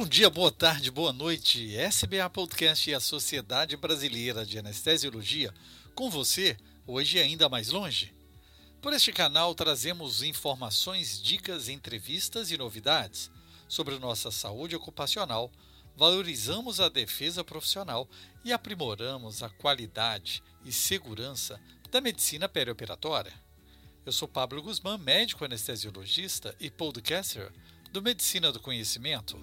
Bom dia, boa tarde, boa noite. SBA Podcast e a Sociedade Brasileira de Anestesiologia, com você, hoje ainda mais longe. Por este canal trazemos informações, dicas, entrevistas e novidades sobre nossa saúde ocupacional, valorizamos a defesa profissional e aprimoramos a qualidade e segurança da medicina perioperatória. Eu sou Pablo Guzmán, médico anestesiologista e podcaster do Medicina do Conhecimento.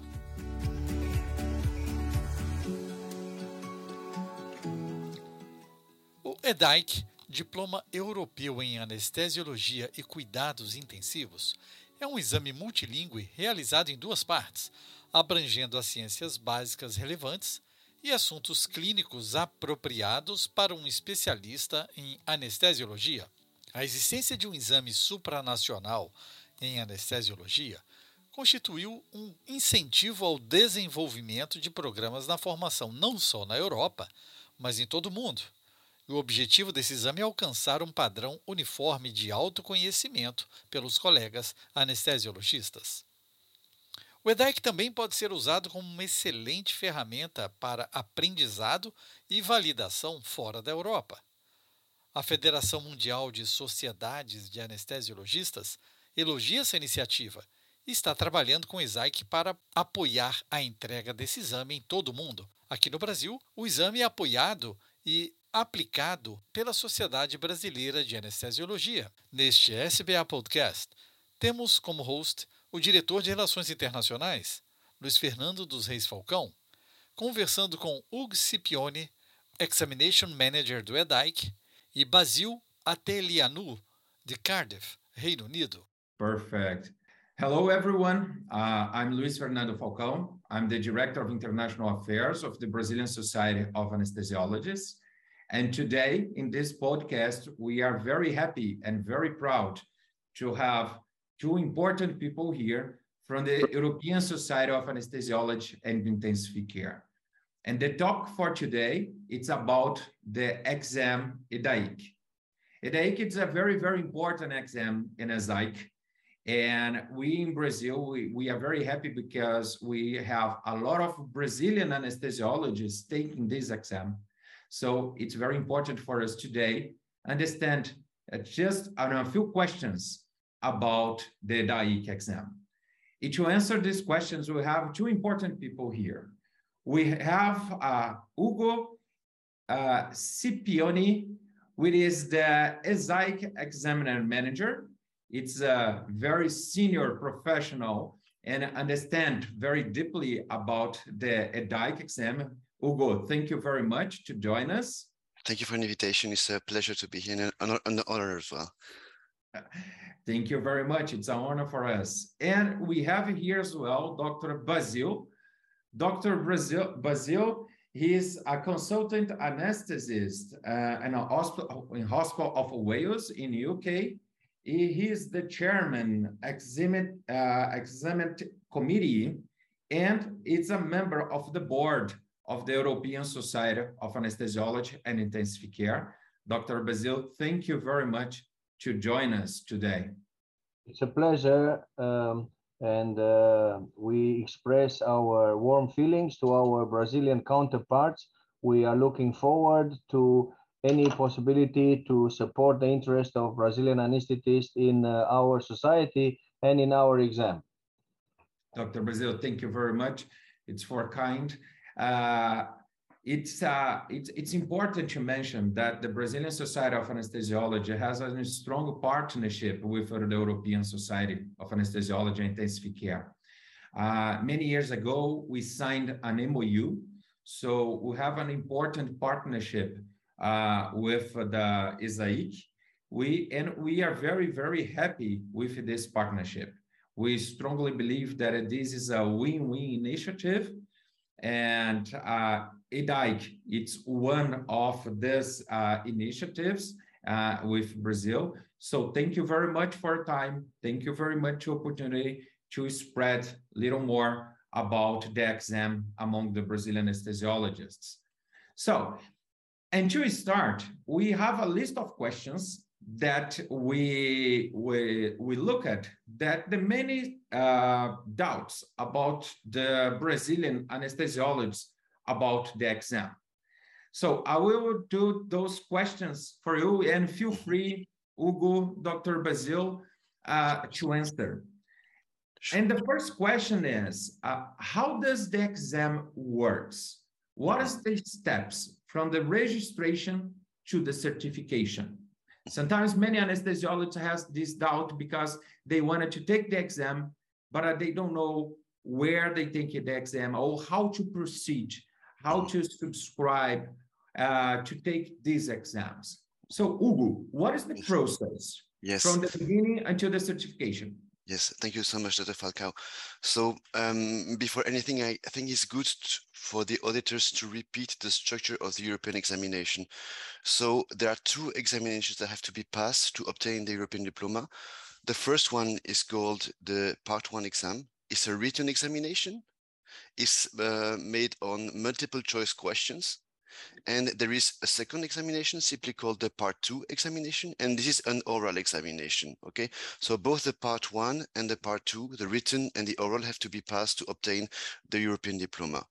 EDAIC, Diploma Europeu em Anestesiologia e Cuidados Intensivos, é um exame multilingüe realizado em duas partes, abrangendo as ciências básicas relevantes e assuntos clínicos apropriados para um especialista em anestesiologia. A existência de um exame supranacional em anestesiologia constituiu um incentivo ao desenvolvimento de programas na formação não só na Europa, mas em todo o mundo. O objetivo desse exame é alcançar um padrão uniforme de autoconhecimento pelos colegas anestesiologistas. O EDAIC também pode ser usado como uma excelente ferramenta para aprendizado e validação fora da Europa. A Federação Mundial de Sociedades de Anestesiologistas elogia essa iniciativa e está trabalhando com o ESAIC para apoiar a entrega desse exame em todo o mundo. Aqui no Brasil, o exame é apoiado e aplicado pela Sociedade Brasileira de Anestesiologia. Neste SBA Podcast, temos como host o diretor de Relações Internacionais, Luiz Fernando dos Reis Falcão, conversando com Hugo Scipione, Examination Manager do EDAIC, e Basil Atelianu, de Cardiff, Reino Unido. Perfect. Hello, everyone. Uh, I'm Luis Fernando Falcão. I'm the Director of International Affairs of the Brazilian Society of Anesthesiologists. And today, in this podcast, we are very happy and very proud to have two important people here from the European Society of Anesthesiology and Intensive Care. And the talk for today, it's about the exam EDAIC. EDAIC is a very, very important exam in ESAIC. And we in Brazil, we, we are very happy because we have a lot of Brazilian anesthesiologists taking this exam. So it's very important for us today understand uh, just a few questions about the EDAIC exam. And to answer these questions, we have two important people here we have uh, Ugo uh, Scipioni, which is the ESAIC examiner manager. It's a very senior professional and understand very deeply about the EDAIC exam. Ugo, thank you very much to join us. Thank you for the invitation. It's a pleasure to be here and an honor as well. Thank you very much. It's an honor for us. And we have here as well Dr. Basil Dr. Brazil, Basil, he is a consultant anesthetist uh, in a hospital in Hospital of Wales in UK. He, is the chairman examined uh, examined committee, and it's a member of the board of the European Society of Anesthesiology and Intensive Care. Dr. Basil, thank you very much to join us today. It's a pleasure. Um, and uh, we express our warm feelings to our Brazilian counterparts. We are looking forward to any possibility to support the interest of Brazilian anesthetists in uh, our society and in our exam. Dr. Brazil, thank you very much. It's for kind. Uh, it's, uh, it's, it's important to mention that the Brazilian Society of Anesthesiology has a strong partnership with the European Society of Anesthesiology and Intensive Care. Uh, many years ago, we signed an MOU. So we have an important partnership uh, with the ESAIC. We, and we are very, very happy with this partnership. We strongly believe that this is a win-win initiative and uh, EDAIC, it's one of these uh, initiatives uh, with Brazil. So thank you very much for your time. Thank you very much for opportunity to spread a little more about the exam among the Brazilian anesthesiologists. So, and to start, we have a list of questions that we, we, we look at that the many uh, doubts about the Brazilian anesthesiologists about the exam. So I will do those questions for you and feel free, Hugo, Dr. Basil, uh, to answer. And the first question is, uh, how does the exam works? What is the steps from the registration to the certification? Sometimes many anesthesiologists has this doubt because they wanted to take the exam, but uh, they don't know where they take the exam or how to proceed, how to subscribe uh, to take these exams. So, Hugo, what is the process Yes. from the beginning until the certification? Yes, thank you so much, Dr. Falcao. So um, before anything, I, think it's good t- for the auditors to repeat the structure of the European examination. So there are two examinations that have to be passed to obtain the European diploma. The first one is called the Part 1 exam. It's a written examination. It's uh, made on multiple choice questions. And there is a second examination simply called the part two examination. And this is an oral examination. Okay. So both the part one and the part two, the written and the oral have to be passed to obtain the European diploma.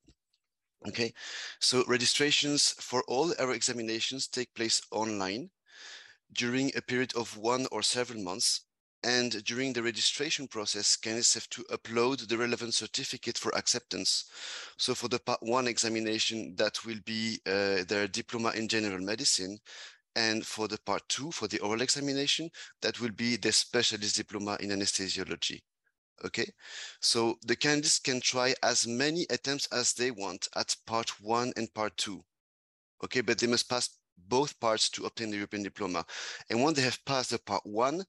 Okay. So registrations for all our examinations take place online during a period of one or several months. And during the registration process, candidates have to upload the relevant certificate for acceptance. So for the part one examination, that will be uh, their diploma in general medicine. And for the part two, for the oral examination, that will be the specialist diploma in anesthesiology. Okay, so the candidates can try as many attempts as they want at part one and part two. Okay, but they must pass both parts to obtain the European diploma. And once they have passed the part one,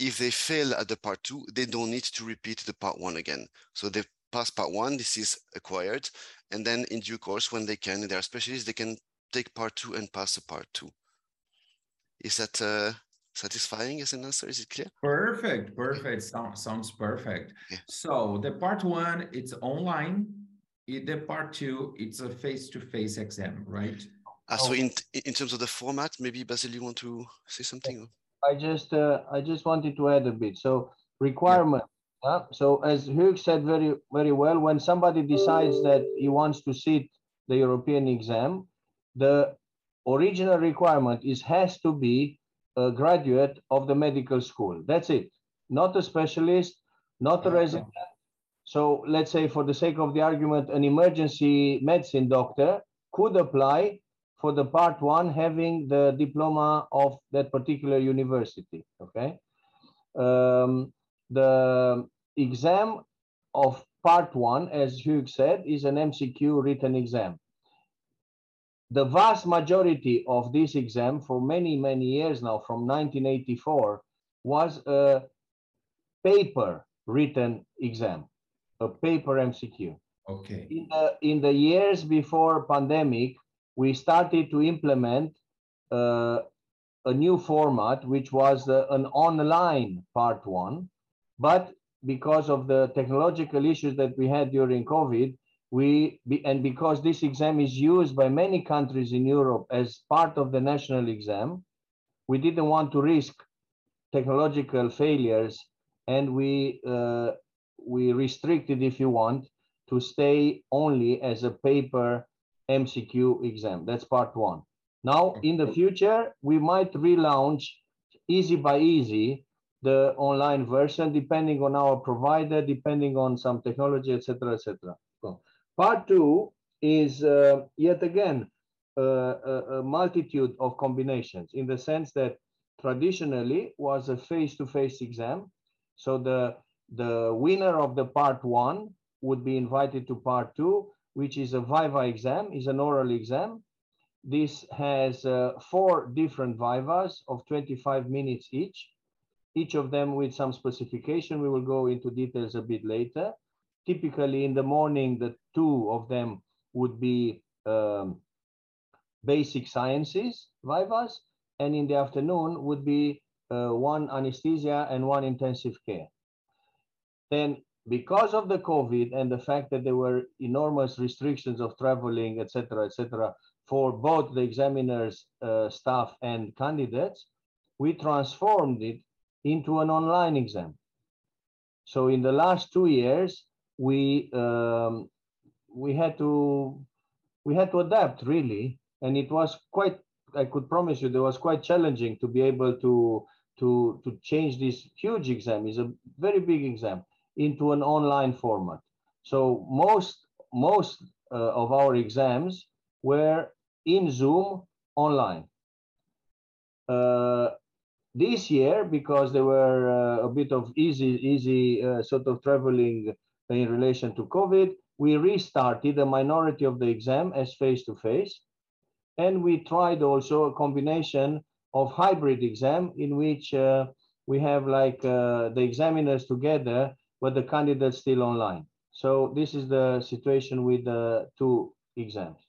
if they fail at the part two, they don't need to repeat the part one again. So they pass part one, this is acquired. And then in due course, when they can, they are specialists, they can take part two and pass the part two. Is that uh, satisfying as an answer? Is it clear? Perfect, perfect. Sounds sounds perfect. Yeah. So the part one, it's online. In the part two, it's a face-to-face exam, right? Uh, so in, in terms of the format, maybe Basil, you want to say something? I just uh, I just wanted to add a bit. So requirement. uh, so as Hugh said very very well, when somebody decides that he wants to sit the European exam, the original requirement is has to be a graduate of the medical school. That's it. Not a specialist, not a resident. So let's say for the sake of the argument, an emergency medicine doctor could apply for the part one having the diploma of that particular university okay? Um, the exam of part one as hugh said is an mcq written exam. The vast majority of this exam for many many years now from 1984 was a paper written exam a paper mcq Okay. in the in the years before pandemic we started to implement uh, a new format which was uh, an online part one. But because of the technological issues that we had during covid we and because this exam is used by many countries in europe as part of the national exam we didn't want to risk technological failures. And we uh, we restricted if you want to stay only as a paper MCQ exam. That's part one. Now, in the future, we might relaunch easy by easy the online version, depending on our provider, depending on some technology, etc., etc. So, part two is uh, yet again uh, a, a multitude of combinations in the sense that traditionally was a face-to-face exam. So the the winner of the part one would be invited to part two, which is a Viva exam, is an oral exam. This has uh, four different Vivas of 25 minutes each, each of them with some specification. We will go into details a bit later. Typically in the morning, the two of them would be um, basic sciences Vivas, and in the afternoon would be uh, one anesthesia and one intensive care. Then because of the COVID and the fact that there were enormous restrictions of traveling, et cetera, et cetera, for both the examiners, uh, staff, and candidates, we transformed it into an online exam. So in the last two years, we um, we had to we had to adapt really, and it was quite. I could promise you, there was quite challenging to be able to to to change this huge exam. It's a very big exam into an online format. So most most uh, of our exams were in Zoom online. Uh, this year, because there were uh, a bit of easy, easy uh, sort of traveling in relation to COVID, we restarted a minority of the exam as face-to-face. and we tried also a combination of hybrid exam in which uh, we have like uh, the examiners together, but the candidates still online. So this is the situation with the two exams.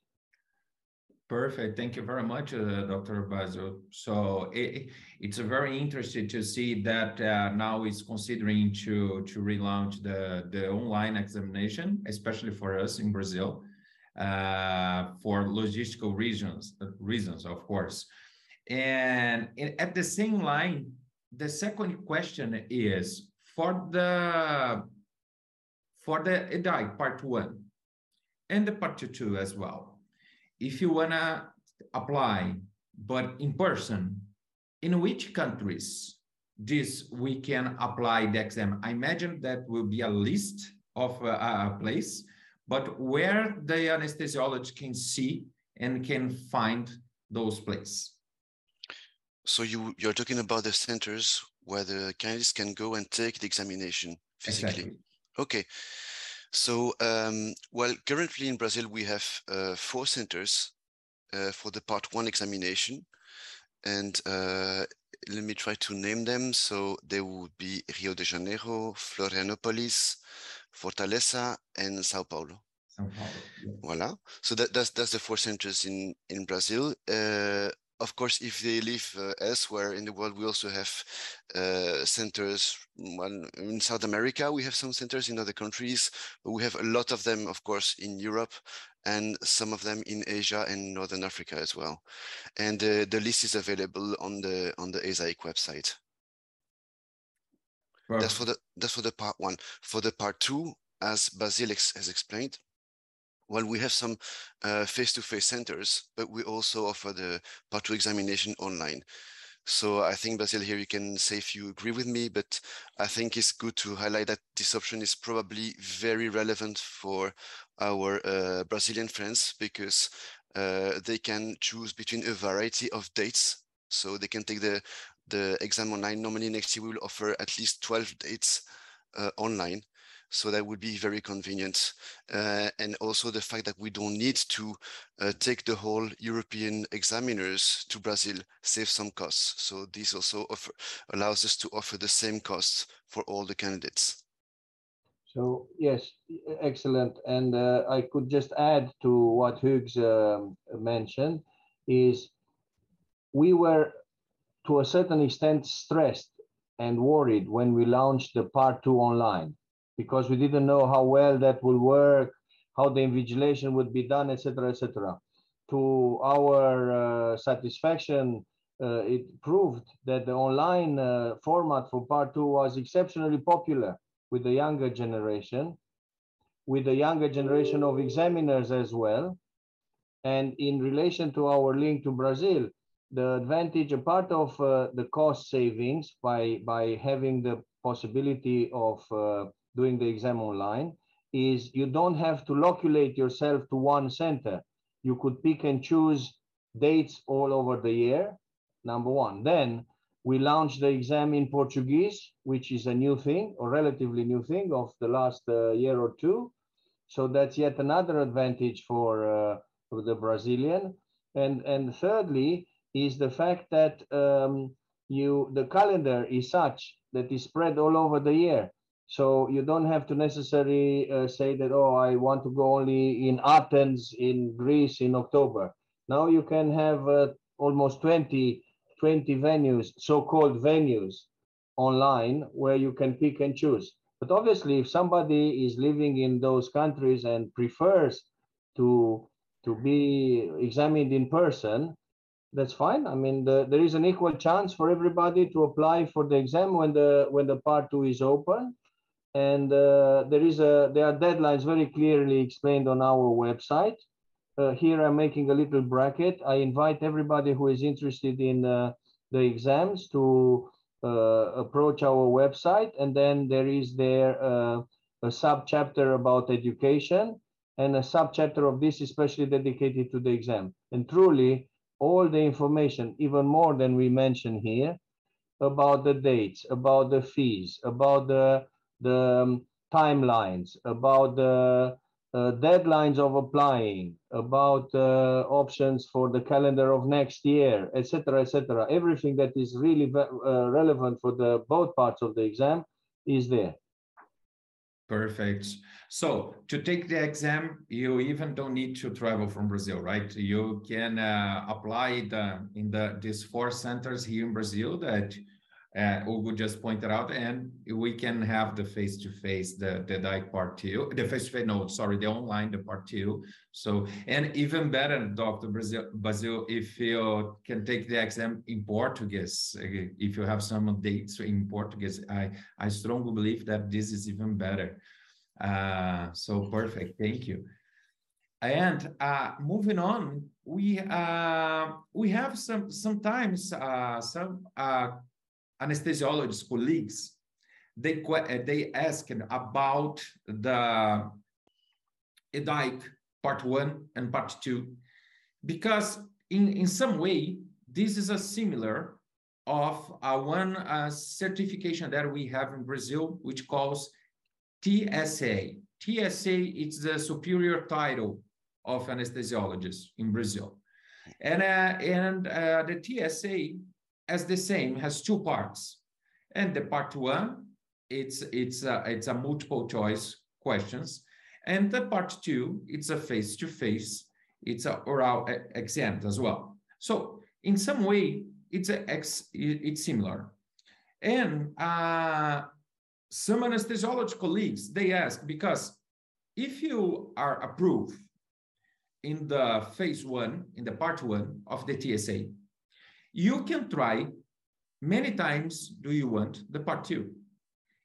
Perfect. Thank you very much, uh, Dr. Basil. So it, it's very interesting to see that uh, now is considering to to relaunch the the online examination, especially for us in Brazil, uh, for logistical reasons reasons, of course. And at the same line, the second question is for the for the EDAI part one and the part two as well if you want to apply, but in person, in which countries this we can apply the exam? I imagine that will be a list of uh, a place, but where the anesthesiologist can see and can find those places. So you you're talking about the centers where the candidates can go and take the examination physically. Exactly. Okay. So, um, well, currently in Brazil, we have uh, four centers uh, for the part one examination. And uh, let me try to name them. So they would be Rio de Janeiro, Florianopolis, Fortaleza, and Sao Paulo. Sao Paulo. Yeah. Voila. So that, that's that's the four centers in in Brazil. Uh, of course, if they live uh, elsewhere in the world, we also have uh, centers. Well, in South America, we have some centers in other countries, we have a lot of them, of course, in Europe and some of them in Asia and Northern Africa as well. And uh, the list is available on the on the ESAIC website. Wow. That's for the that's for the part one. For the part two, as Basil has explained, well, we have some uh, face-to-face centers, but we also offer the part two examination online. So I think Basil here, you can say if you agree with me, but I think it's good to highlight that this option is probably very relevant for our uh, Brazilian friends because uh, they can choose between a variety of dates. So they can take the, the exam online. Normally next year we will offer at least 12 dates uh, online. So that would be very convenient. Uh, and also the fact that we don't need to uh, take the whole European examiners to Brazil saves some costs. So this also offer, allows us to offer the same costs for all the candidates. So yes, excellent. And uh, I could just add to what Hugues um, mentioned is we were to a certain extent stressed and worried when we launched the part two online because we didn't know how well that will work, how the invigilation would be done, etc., etc. To our uh, satisfaction, uh, it proved that the online uh, format for part two was exceptionally popular with the younger generation, with the younger generation of examiners as well. And in relation to our link to Brazil, the advantage, a part of uh, the cost savings by, by having the possibility of uh, doing the exam online is you don't have to loculate yourself to one center. You could pick and choose dates all over the year, number one. Then we launched the exam in Portuguese, which is a new thing, or relatively new thing of the last uh, year or two. So that's yet another advantage for, uh, for the Brazilian. And, and thirdly is the fact that um, you the calendar is such that is spread all over the year. So you don't have to necessarily uh, say that, oh, I want to go only in Athens, in Greece in October. Now you can have uh, almost 20, 20 venues, so-called venues online where you can pick and choose. But obviously, if somebody is living in those countries and prefers to, to be examined in person, that's fine. I mean, the, there is an equal chance for everybody to apply for the exam when the when the part two is open, and uh, there is a there are deadlines very clearly explained on our website. Uh, here I'm making a little bracket. I invite everybody who is interested in uh, the exams to uh, approach our website, and then there is there uh, a sub chapter about education and a sub chapter of this especially dedicated to the exam. And truly all the information, even more than we mentioned here, about the dates, about the fees, about the, the um, timelines, about the uh, deadlines of applying, about uh, options for the calendar of next year, etc., etc. Everything that is really uh, relevant for the both parts of the exam is there. Perfect. So to take the exam, you even don't need to travel from Brazil, right? You can uh, apply the, in the these four centers here in Brazil that uh, Hugo just pointed out, and we can have the face-to-face, the the DAIC part two, the face-to-face, no, sorry, the online, the part two. So, and even better, Dr. Brazil, Basil, if you can take the exam in Portuguese, uh, if you have some dates in Portuguese, I, I strongly believe that this is even better. Uh, so perfect, thank you. And uh, moving on, we uh, we have some sometimes uh, some uh, anesthesiologist colleagues, they, they ask about the EDAIC part one and part two, because in, in some way, this is a similar of uh, one uh, certification that we have in Brazil, which calls TSA. TSA is the superior title of anesthesiologist in Brazil. And, uh, and uh, the TSA as the same has two parts. And the part one, it's it's a, it's a multiple choice questions, and the part two, it's a face to face, it's a oral exam as well. So in some way, it's a ex, it's similar. And uh, some anesthesiology colleagues they ask because if you are approved in the phase one, in the part one of the TSA, you can try many times do you want the part two.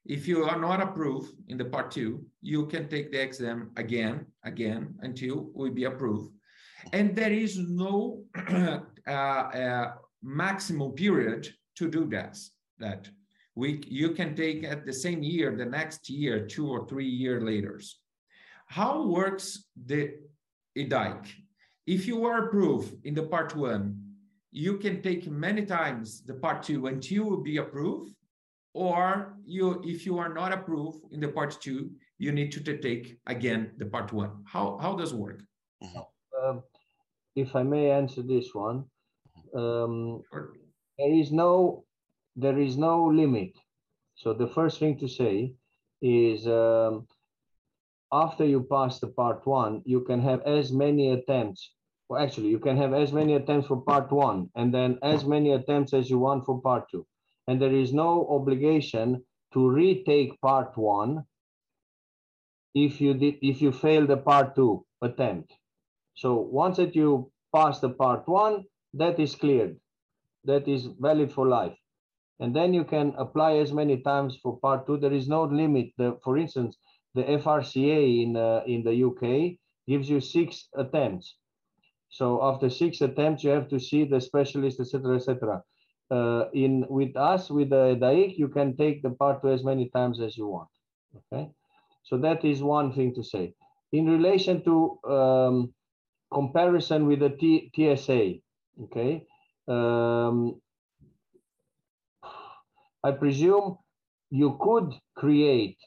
If you are not approved in the part two, you can take the exam again, again, until we be approved. And there is no uh, uh, maximum period to do that. That we you can take at the same year, the next year, two or three year later. How works the EDAIC? If you are approved in the part one you can take many times the part two until you will be approved, or you, if you are not approved in the part two, you need to take again the part one. How, how does it work? Um, if I may answer this one, um, there is no there is no limit. So the first thing to say is um, after you pass the part one, you can have as many attempts well, actually, you can have as many attempts for part one and then as many attempts as you want for part two. And there is no obligation to retake part one if you did if you fail the part two attempt. So once that you pass the part one, that is cleared. That is valid for life. And then you can apply as many times for part two. There is no limit. The, for instance, the FRCA in, uh, in the UK gives you six attempts. So after six attempts, you have to see the specialist, etc., etc. Uh, in with us, with the DAIC, you can take the part two as many times as you want. Okay, so that is one thing to say. In relation to um, comparison with the T TSA, okay, um, I presume you could create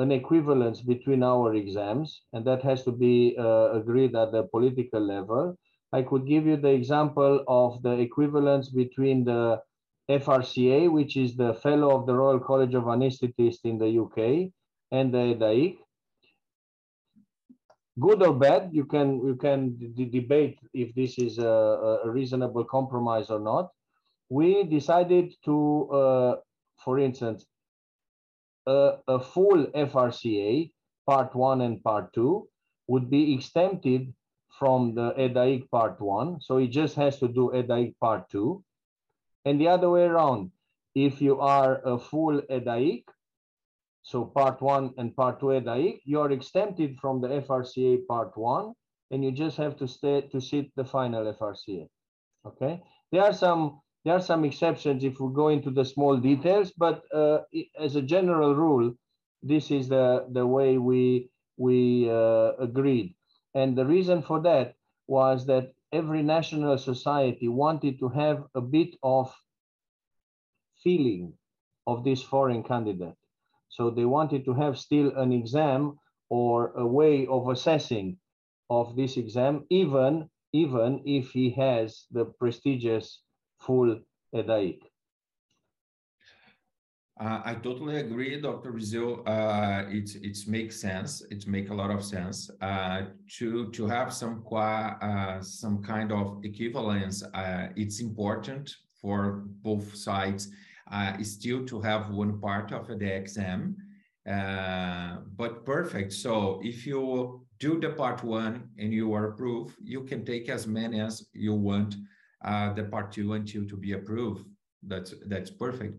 an equivalence between our exams, and that has to be uh, agreed at the political level. I could give you the example of the equivalence between the FRCA, which is the fellow of the Royal College of Anesthetists in the UK, and the DAIC. Good or bad, you can you can debate if this is a, a, reasonable compromise or not. We decided to, uh, for instance, a, a full FRCA, part one and part two, would be exempted from the EDAIC part one. So he just has to do EDAIC part two. And the other way around, if you are a full EDAIC, so part one and part two EDAIC, you are exempted from the FRCA part one, and you just have to stay to sit the final FRCA. Okay, there are some there are some exceptions if we go into the small details, but uh, as a general rule, this is the the way we we uh, agreed. And the reason for that was that every national society wanted to have a bit of feeling of this foreign candidate. So they wanted to have still an exam or a way of assessing of this exam, even, even if he has the prestigious full EDAIC. Uh, I totally agree, Dr. Rizzo. Uh, it it makes sense. It makes a lot of sense uh, to to have some qua, uh, some kind of equivalence. Uh, it's important for both sides. Uh, still to have one part of the exam, but perfect. So if you do the part one and you are approved, you can take as many as you want the part two until to be approved. That's that's perfect.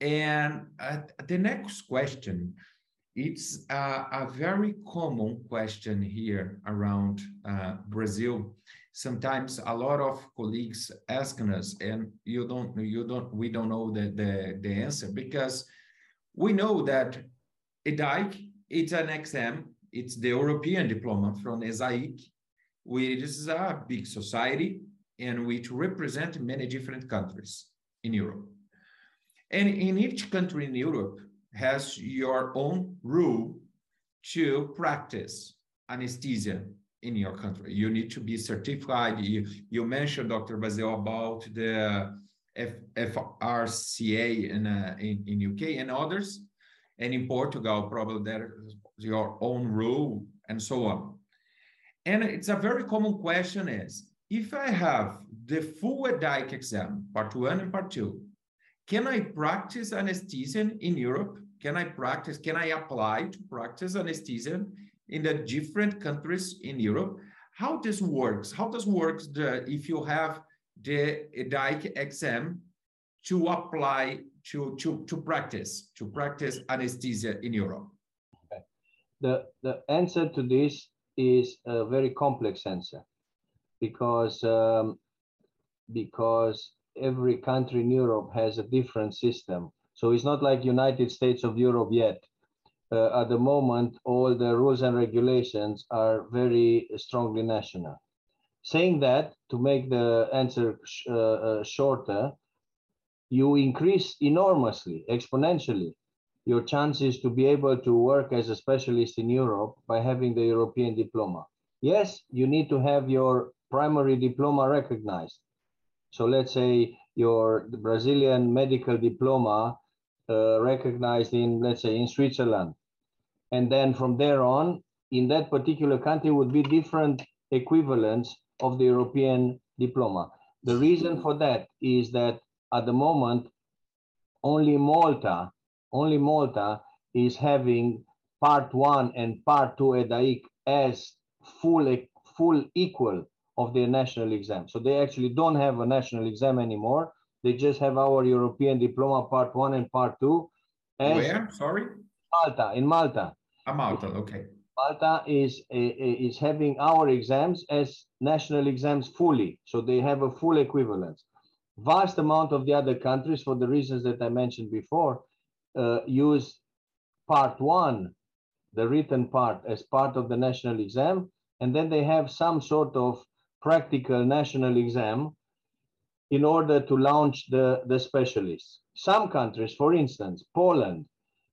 And uh, the next question, it's a, a, very common question here around uh, Brazil. Sometimes a lot of colleagues asking us, and you don't, you don't, we don't know the, the, the answer because we know that EDAIC, it's an exam, it's the European diploma from ESAIC, which is a big society and which represent many different countries in Europe. And in each country in Europe has your own rule to practice anesthesia in your country. You need to be certified. You, you mentioned, Dr. Basil, about the F, FRCA in, uh, in, in UK and others. And in Portugal, probably there's your own rule and so on. And it's a very common question is, if I have the full EDAIC exam, part one and part two, can I practice anesthesia in Europe? Can I practice, can I apply to practice anesthesia in the different countries in Europe? How this works? How does works the, if you have the EDAIC exam to apply to, to, to practice, to practice anesthesia in Europe? The, the answer to this is a very complex answer because um, because every country in Europe has a different system. So it's not like United States of Europe yet. Uh, at the moment, all the rules and regulations are very strongly national. Saying that, to make the answer sh uh, uh, shorter, you increase enormously, exponentially, your chances to be able to work as a specialist in Europe by having the European diploma. Yes, you need to have your primary diploma recognized, so let's say your Brazilian medical diploma uh, recognized in, let's say, in Switzerland. And then from there on, in that particular country would be different equivalents of the European diploma. The reason for that is that at the moment, only Malta, only Malta is having part one and part two EDAIC as full, full equal of their national exam. So they actually don't have a national exam anymore. They just have our European diploma part one and part two. And Where? Sorry? Malta, in Malta. Ah, Malta, okay. Malta is, is having our exams as national exams fully. So they have a full equivalence. Vast amount of the other countries, for the reasons that I mentioned before, uh, use part one, the written part, as part of the national exam. And then they have some sort of practical national exam in order to launch the, the specialists. Some countries, for instance, Poland,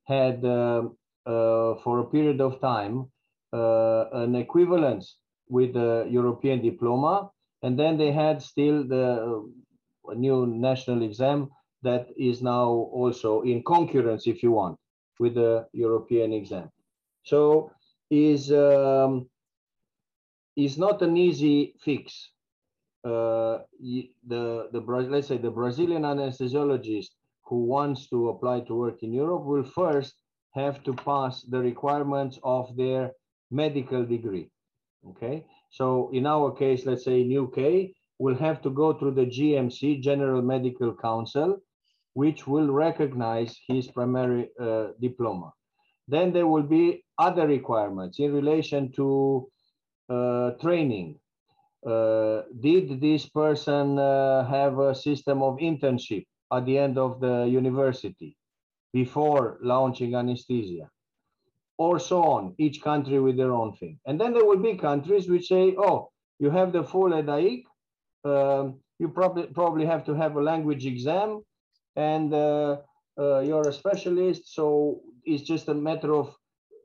had uh, uh, for a period of time uh, an equivalence with the European diploma, and then they had still the uh, new national exam that is now also in concurrence, if you want, with the European exam. So is um, is not an easy fix. Uh, the, the, let's say the Brazilian anesthesiologist who wants to apply to work in Europe will first have to pass the requirements of their medical degree. Okay, So in our case, let's say in UK, will have to go through the GMC, General Medical Council, which will recognize his primary uh, diploma. Then there will be other requirements in relation to training. Uh, did this person uh, have a system of internship at the end of the university before launching anesthesia? Or so on, each country with their own thing. And then there will be countries which say, oh, you have the full EDAIC, um, you probably probably have to have a language exam and uh, uh, you're a specialist so it's just a matter of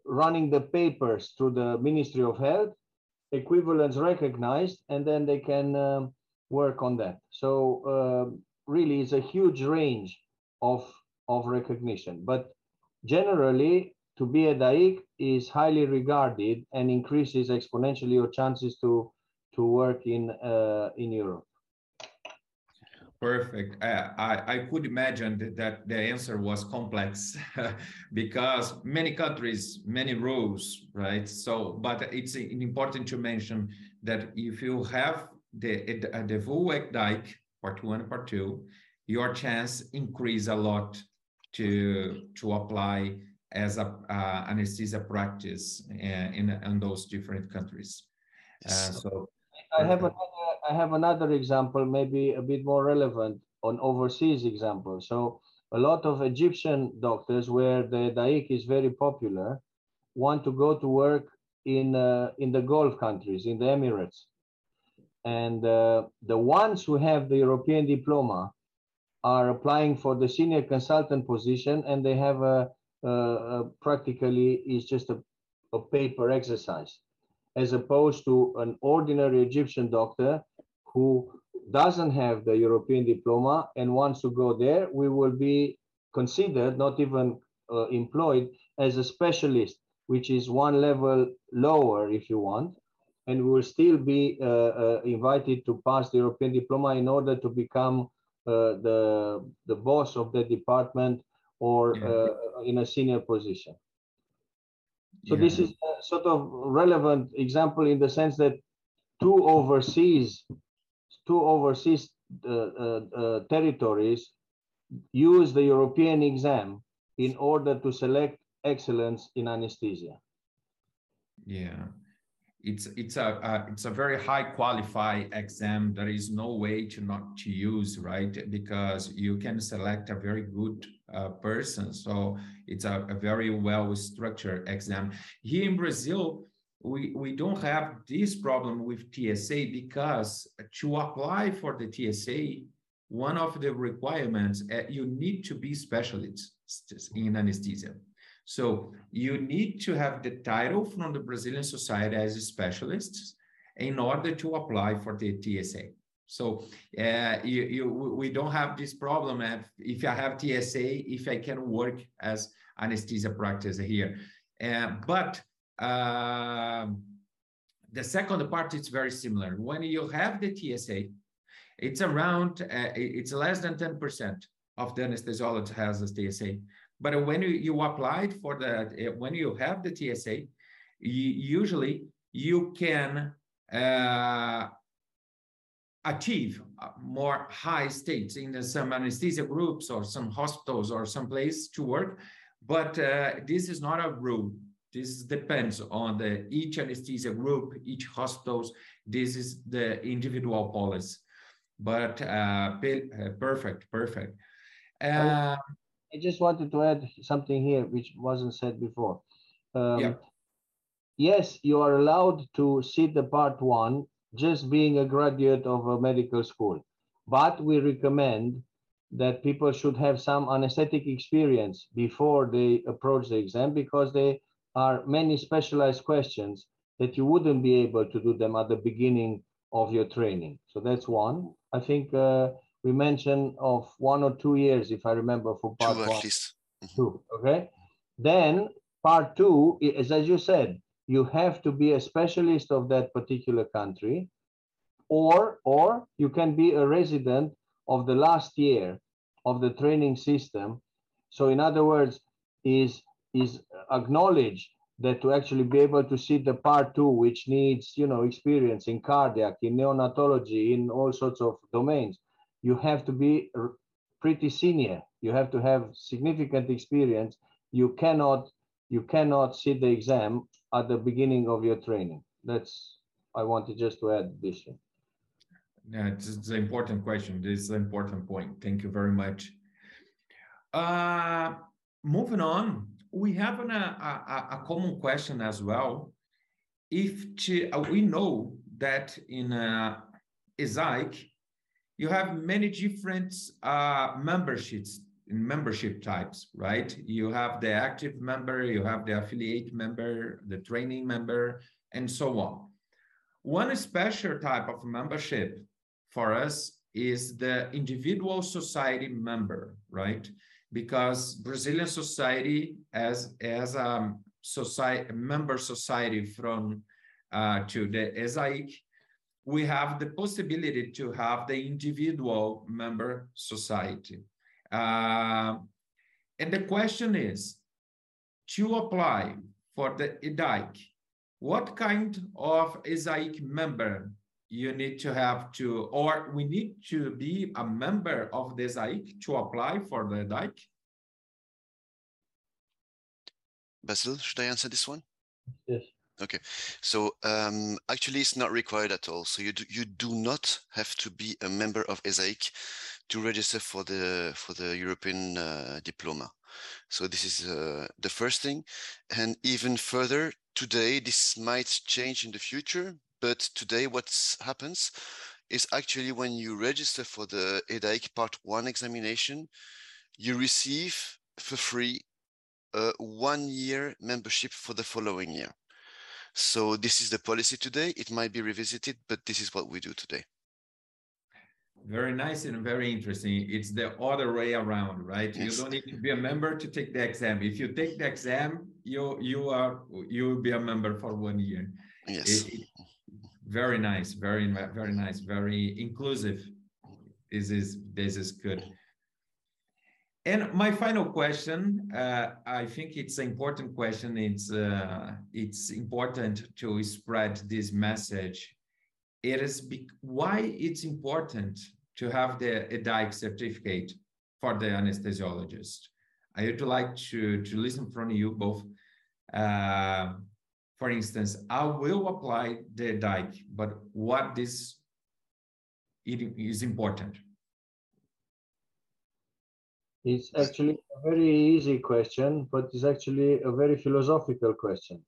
running the papers through the ministry of health equivalence recognized and then they can um, work on that so uh, really it's a huge range of of recognition but generally to be a daik is highly regarded and increases exponentially your chances to to work in uh, in Europe. Perfect. Uh, I, I could imagine that the answer was complex because many countries, many rules, right? So, but it's important to mention that if you have the the full dike, part one, part two, your chance increase a lot to to apply as a uh, anesthesia practice uh, in in those different countries. Uh, so I have another, I have another example, maybe a bit more relevant on overseas example. So a lot of Egyptian doctors, where the daik is very popular, want to go to work in uh, in the Gulf countries, in the Emirates, and uh, the ones who have the European diploma are applying for the senior consultant position, and they have a, a, a practically is just a, a paper exercise as opposed to an ordinary Egyptian doctor who doesn't have the European diploma and wants to go there, we will be considered, not even uh, employed, as a specialist, which is one level lower, if you want. And we will still be uh, uh, invited to pass the European diploma in order to become uh, the, the boss of the department or yeah. Uh, in a senior position. So yeah. this is a sort of relevant example in the sense that two overseas, two overseas uh, uh, uh, territories use the European exam in order to select excellence in anesthesia. Yeah, it's it's a, a, it's a very high qualified exam. There is no way to not to use right because you can select a very good uh, person. So it's a, a very well structured exam. Here in Brazil, we, we don't have this problem with TSA because to apply for the TSA, one of the requirements, uh, you need to be specialists in anesthesia. So you need to have the title from the Brazilian Society as a specialist in order to apply for the TSA. So uh, you, you, we don't have this problem if, if I have TSA, if I can work as anesthesia practice here. Uh, but uh, the second part is very similar. When you have the TSA, it's around, uh, it's less than 10% of the anesthesiologist has a TSA. But when you, you applied for the, uh, when you have the TSA, you, usually you can uh, achieve uh, more high states in some anesthesia groups or some hospitals or some place to work. But uh, this is not a rule. This depends on the each anesthesia group, each hospitals. This is the individual policy. But uh, uh perfect, perfect. Uh, I just wanted to add something here which wasn't said before. Um, yeah. Yes, you are allowed to sit the part one just being a graduate of a medical school. But we recommend that people should have some anesthetic experience before they approach the exam because there are many specialized questions that you wouldn't be able to do them at the beginning of your training. So that's one. I think uh, we mentioned of one or two years, if I remember, for part two, one. At least. Mm-hmm. Two, okay. Then part two is, as you said, you have to be a specialist of that particular country or or you can be a resident of the last year of the training system so in other words is is acknowledge that to actually be able to see the part two, which needs, you know, experience in cardiac, in neonatology, in all sorts of domains, you have to be pretty senior. You have to have significant experience. You cannot, you cannot sit the exam at the beginning of your training. That's, I wanted just to add this. Yeah, it's, it's an important question. This is an important point. Thank you very much. Uh, moving on, we have an, a, a, a, common question as well. If to, uh, we know that in uh, ESAIC, you have many different uh, memberships membership types, right? You have the active member, you have the affiliate member, the training member, and so on. One special type of membership for us is the individual society member, right? Because Brazilian society as as a society member society from uh, to the ESAIC, we have the possibility to have the individual member society. Uh, and the question is, to apply for the EDAIC, what kind of ESAIC member you need to have to, or we need to be a member of the ESAIC to apply for the DIC? Basil, should I answer this one? Yes. Okay, so um, actually it's not required at all. So you do, you do not have to be a member of ESAIC to register for the for the European uh, diploma. So this is uh, the first thing, and even further today this might change in the future but today what happens is actually when you register for the EDAIC Part 1 examination, you receive for free a one year membership for the following year. So this is the policy today. It might be revisited, but this is what we do today. Very nice and very interesting. It's the other way around, right? Yes. You don't need to be a member to take the exam. If you take the exam, you you are you will be a member for one year. Yes. It, it, very nice very very nice very inclusive. This is this is good. And my final question uh, i think it's an important question. It's uh, it's important to spread this message. It is why it's important to have the EDAIC certificate for the anesthesiologist? I would like to to listen from you both. Uh, for instance, I will apply the dike, but what this it is important? It's actually a very easy question, but it's actually a very philosophical question.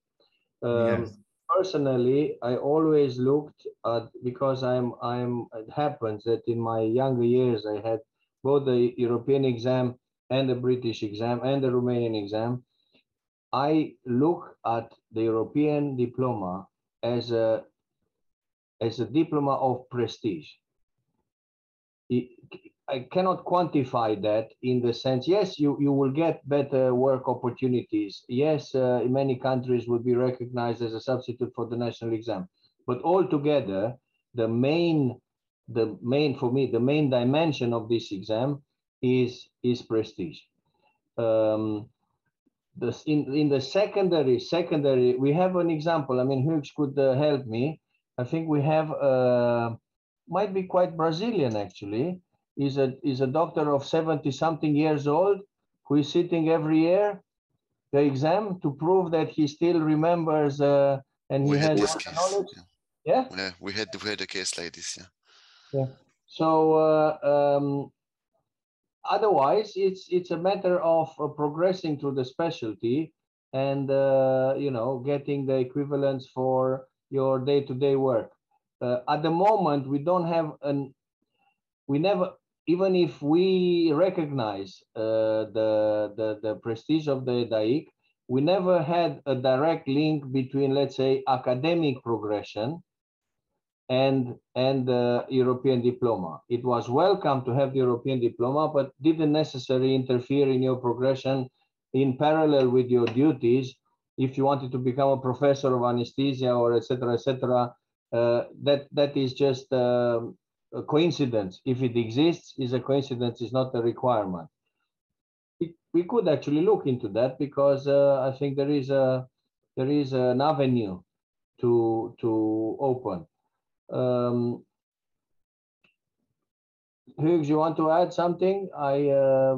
Um, yes. Personally, I always looked at because I'm I'm. It happens that in my younger years I had both the European exam and the British exam and the Romanian exam, I look at the European diploma as a as a diploma of prestige. I cannot quantify that in the sense, yes, you, you will get better work opportunities. Yes, uh, in many countries will be recognized as a substitute for the national exam. But altogether, the main, the main for me, the main dimension of this exam is, is prestige. Um, this in in the secondary secondary we have an example. I mean Hughes could uh, help me. I think we have uh might be quite brazilian actually. Is a is a doctor of 70 something years old who is sitting every year the exam to prove that he still remembers uh, and we he has knowledge. Yeah. yeah? Yeah we had we had a case like this yeah. Yeah. So uh, um, otherwise it's it's a matter of uh, progressing through the specialty and uh, you know getting the equivalents for your day-to-day work. Uh, at the moment we don't have an we never even if we recognize uh, the, the the prestige of the DAIC, we never had a direct link between let's say academic progression and and the European diploma. It was welcome to have the European diploma, but didn't necessarily interfere in your progression in parallel with your duties. If you wanted to become a professor of anesthesia or etc. etc., uh, that that is just uh, a coincidence. If it exists, is a coincidence. Is not a requirement. It, we could actually look into that because uh, I think there is a there is an avenue to to open. Um, Hughes, you want to add something? I, uh,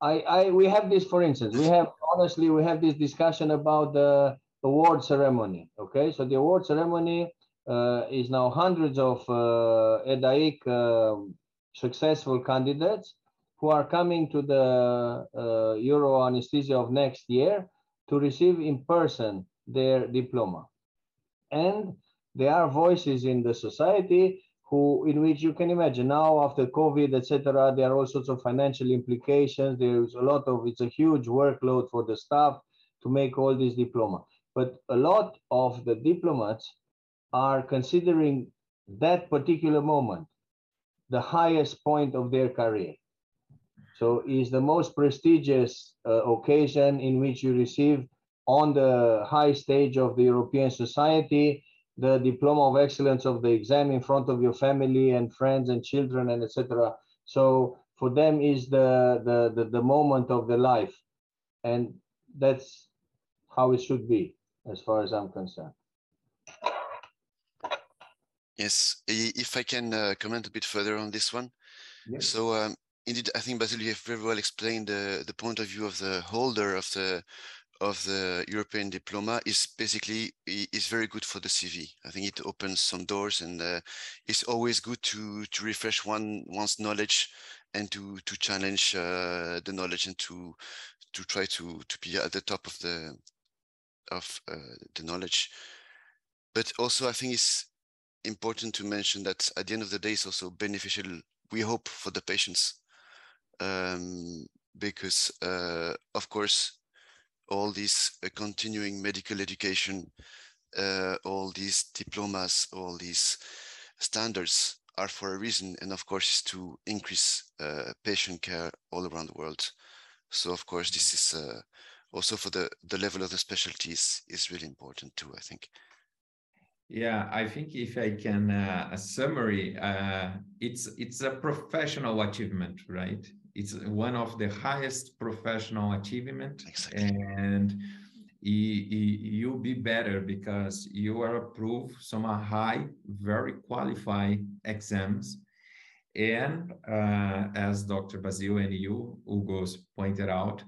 I, I, we have this, for instance, we have honestly, we have this discussion about the award ceremony. Okay, so the award ceremony uh, is now hundreds of uh, EDAIC um, successful candidates who are coming to the uh, Euro anesthesia of next year to receive in person their diploma. And there are voices in the society who, in which you can imagine now after COVID, etc., there are all sorts of financial implications. There's a lot of, it's a huge workload for the staff to make all this diploma. But a lot of the diplomats are considering that particular moment the highest point of their career. So is the most prestigious uh, occasion in which you receive on the high stage of the European society the diploma of excellence of the exam in front of your family and friends and children and etc. So for them is the, the, the, the moment of the life. And that's how it should be, as far as I'm concerned. Yes, if I can uh, comment a bit further on this one. Yes. So um, indeed, I think Basil, you have very well explained the, the point of view of the holder of the of the European diploma is basically is very good for the CV. I think it opens some doors, and uh, it's always good to to refresh one one's knowledge and to to challenge uh, the knowledge and to to try to to be at the top of the of uh, the knowledge. But also, I think it's important to mention that at the end of the day, it's also beneficial. We hope for the patients, um, because uh, of course all this uh, continuing medical education, uh, all these diplomas, all these standards are for a reason, and of course is to increase uh, patient care all around the world. So of course this is also for the the level of the specialties is really important too. I think. Yeah, I think if I can uh, a summary, uh, it's it's a professional achievement, right? It's one of the highest professional achievement. Exactly. and you, will be better because you are approved some high very qualified exams. And uh, as dr basil and you Hugo's pointed out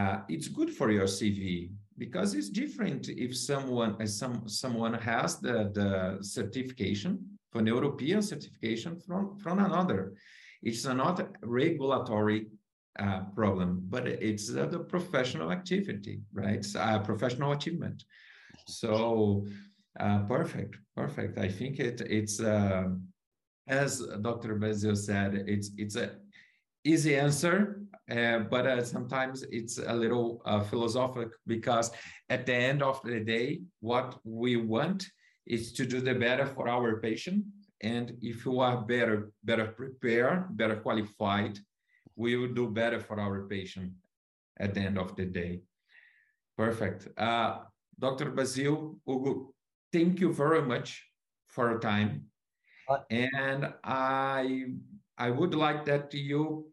uh, it's good for your cv because it's different if someone some someone has the the certification an european certification from from another it's not a regulatory uh, problem, but it's uh, the professional activity, right? A professional achievement. So uh, perfect, perfect. I think it it's uh, as Dr. Basil said, it's it's a easy answer, uh, but sometimes it's a little philosophical because at the end of the day, what we want is to do the better for our patient and if you are better, better prepared, better qualified, we will do better for our patient at the end of the day. Perfect. Uh, Dr. Basil, Hugo, thank you very much for your time. And I, I would like that you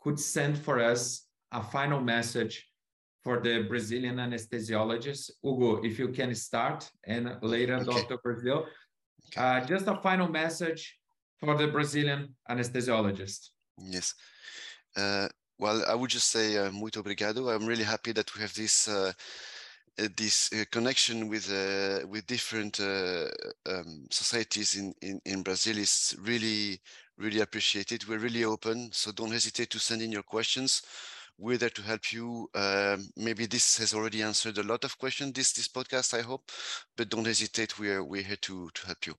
could send for us a final message for the Brazilian anesthesiologist. Hugo, if you can start, and later okay. Dr. Basil. Uh, just a final message for the Brazilian anesthesiologist. Yes. Uh, well, I would just say uh, muito obrigado. I'm really happy that we have this uh, uh this uh, connection with uh, with different um, societies in, in in Brazil. is really really appreciated. We're really open, so don't hesitate to send in your questions we're there to help you. Um, maybe this has already answered a lot of questions, this, this podcast, I hope, but don't hesitate. We're, we're here to, to help you.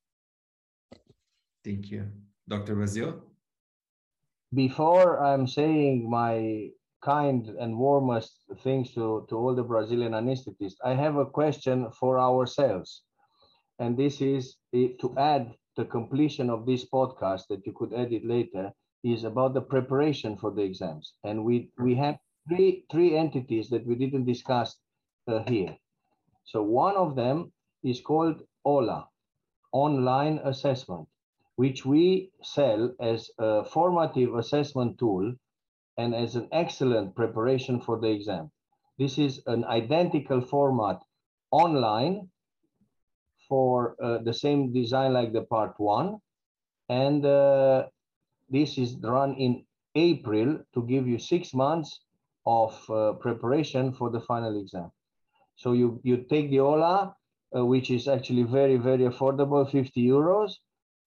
Thank you. Dr. Basil? Before I'm saying my kind and warmest things to, to all the Brazilian anesthetists, I have a question for ourselves. And this is to add the completion of this podcast that you could edit later is about the preparation for the exams. And we, we have three, three entities that we didn't discuss uh, here. So one of them is called OLA, Online Assessment, which we sell as a formative assessment tool and as an excellent preparation for the exam. This is an identical format online for uh, the same design like the part one. And uh, this is run in April to give you six months of uh, preparation for the final exam. So you, you take the OLA, uh, which is actually very, very affordable, 50 euros.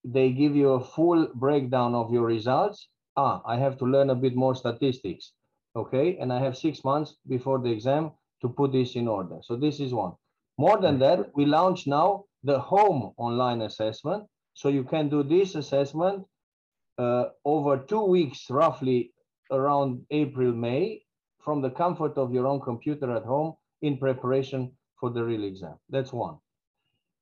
They give you a full breakdown of your results. Ah, I have to learn a bit more statistics. Okay, and I have six months before the exam to put this in order. So this is one. More than that, we launch now the home online assessment. So you can do this assessment Uh, over two weeks, roughly around April, May, from the comfort of your own computer at home in preparation for the real exam. That's one.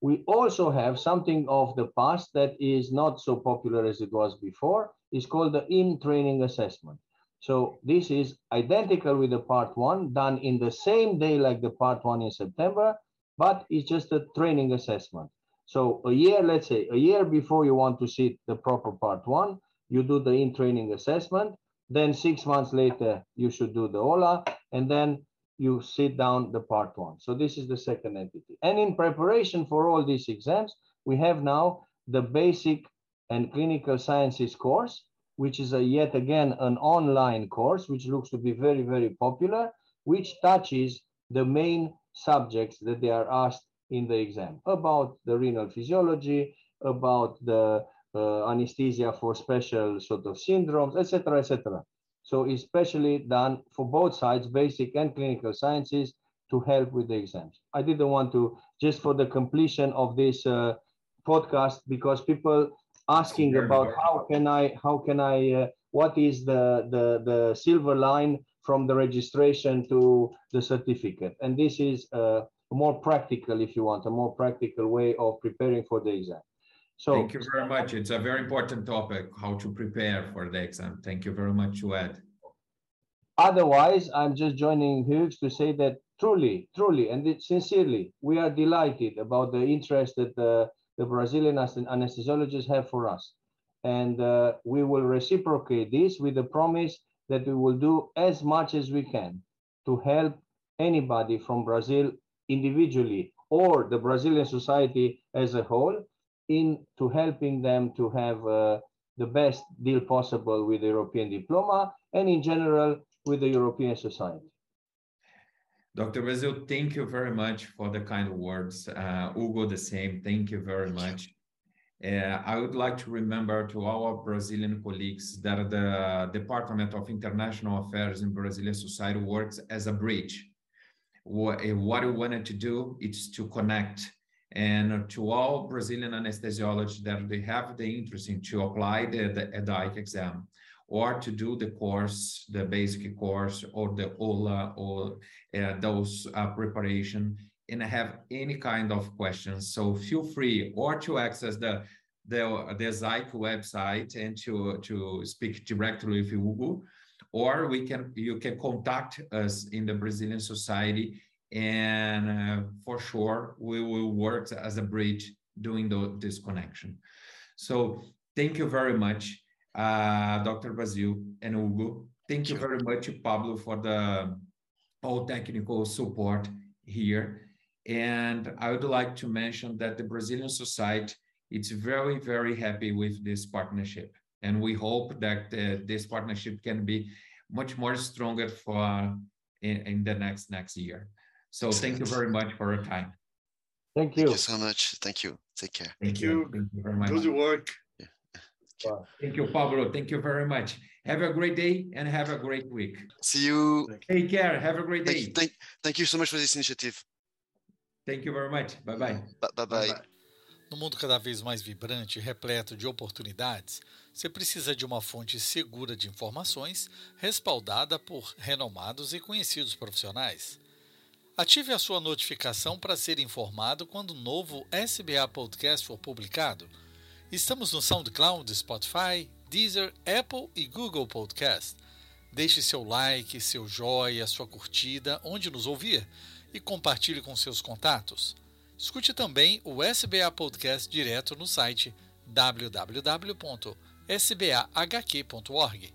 We also have something of the past that is not so popular as it was before. It's called the in-training assessment. So this is identical with the part one, done in the same day like the part one in September, but it's just a training assessment. So a year, let's say a year before you want to sit the proper part one, you do the in-training assessment. Then six months later, you should do the OLA, and then you sit down the part one. So this is the second entity. And in preparation for all these exams, we have now the basic and clinical sciences course, which is a yet again an online course, which looks to be very, very popular, which touches the main subjects that they are asked in the exam about the renal physiology, about the uh, anesthesia for special sort of syndromes, etc., etc. So especially done for both sides, basic and clinical sciences, to help with the exams. I didn't want to just for the completion of this uh, podcast because people asking about how can I how can I uh, what is the the the silver line from the registration to the certificate, and this is uh, more practical if you want a more practical way of preparing for the exam. So thank you very much. It's a very important topic, how to prepare for the exam. Thank you very much, Ed. Otherwise, I'm just joining Hughes to say that truly, truly, and sincerely, we are delighted about the interest that the, the Brazilian anesthesiologists have for us. And uh, we will reciprocate this with the promise that we will do as much as we can to help anybody from Brazil individually or the Brazilian society as a whole into helping them to have uh, the best deal possible with the European diploma and in general with the European society. Dr. Brazil, thank you very much for the kind words. Uh, Hugo, the same. Thank you very much. Uh, I would like to remember to our Brazilian colleagues that the Department of International Affairs in Brazilian society works as a bridge. What, what we wanted to do is to connect and to all Brazilian anesthesiologists that they have the interest in to apply the, the EDAIC exam or to do the course, the basic course or the OLA or uh, those uh, preparation and have any kind of questions. So feel free or to access the the, the ESAIC website and to, to speak directly with Hugo, or we can you can contact us in the Brazilian Society and uh, for sure we will work as a bridge doing the, this connection. So thank you very much uh, dr Brazil and hugo. Thank you very much pablo for the all technical support here. And i would like to mention that the brazilian society is very very happy with this partnership. And we hope that uh, this partnership can be much more stronger for in, in the next next year so thank you very much for your time. Thank you. Thank you so much. Thank you. Take care. Thank, Thank you. you. Thank you very much. Do the work. Yeah. Thank you, Pablo. Thank you very much. Have a great day and have a great week. See you. Take care. Have a great day. Thank, thank, thank you so much for this initiative. Thank you very much. Bye-bye. Bye-bye. No mundo cada vez mais vibrante e repleto de oportunidades, você precisa de uma fonte segura de informações, respaldada por renomados e conhecidos profissionais. Ative a sua notificação para ser informado quando o novo SBA Podcast for publicado. Estamos no SoundCloud, Spotify, Deezer, Apple e Google Podcast. Deixe seu like, seu joia, sua curtida onde nos ouvir e compartilhe com seus contatos. Escute também o SBA Podcast direto no site www.sbahq.org.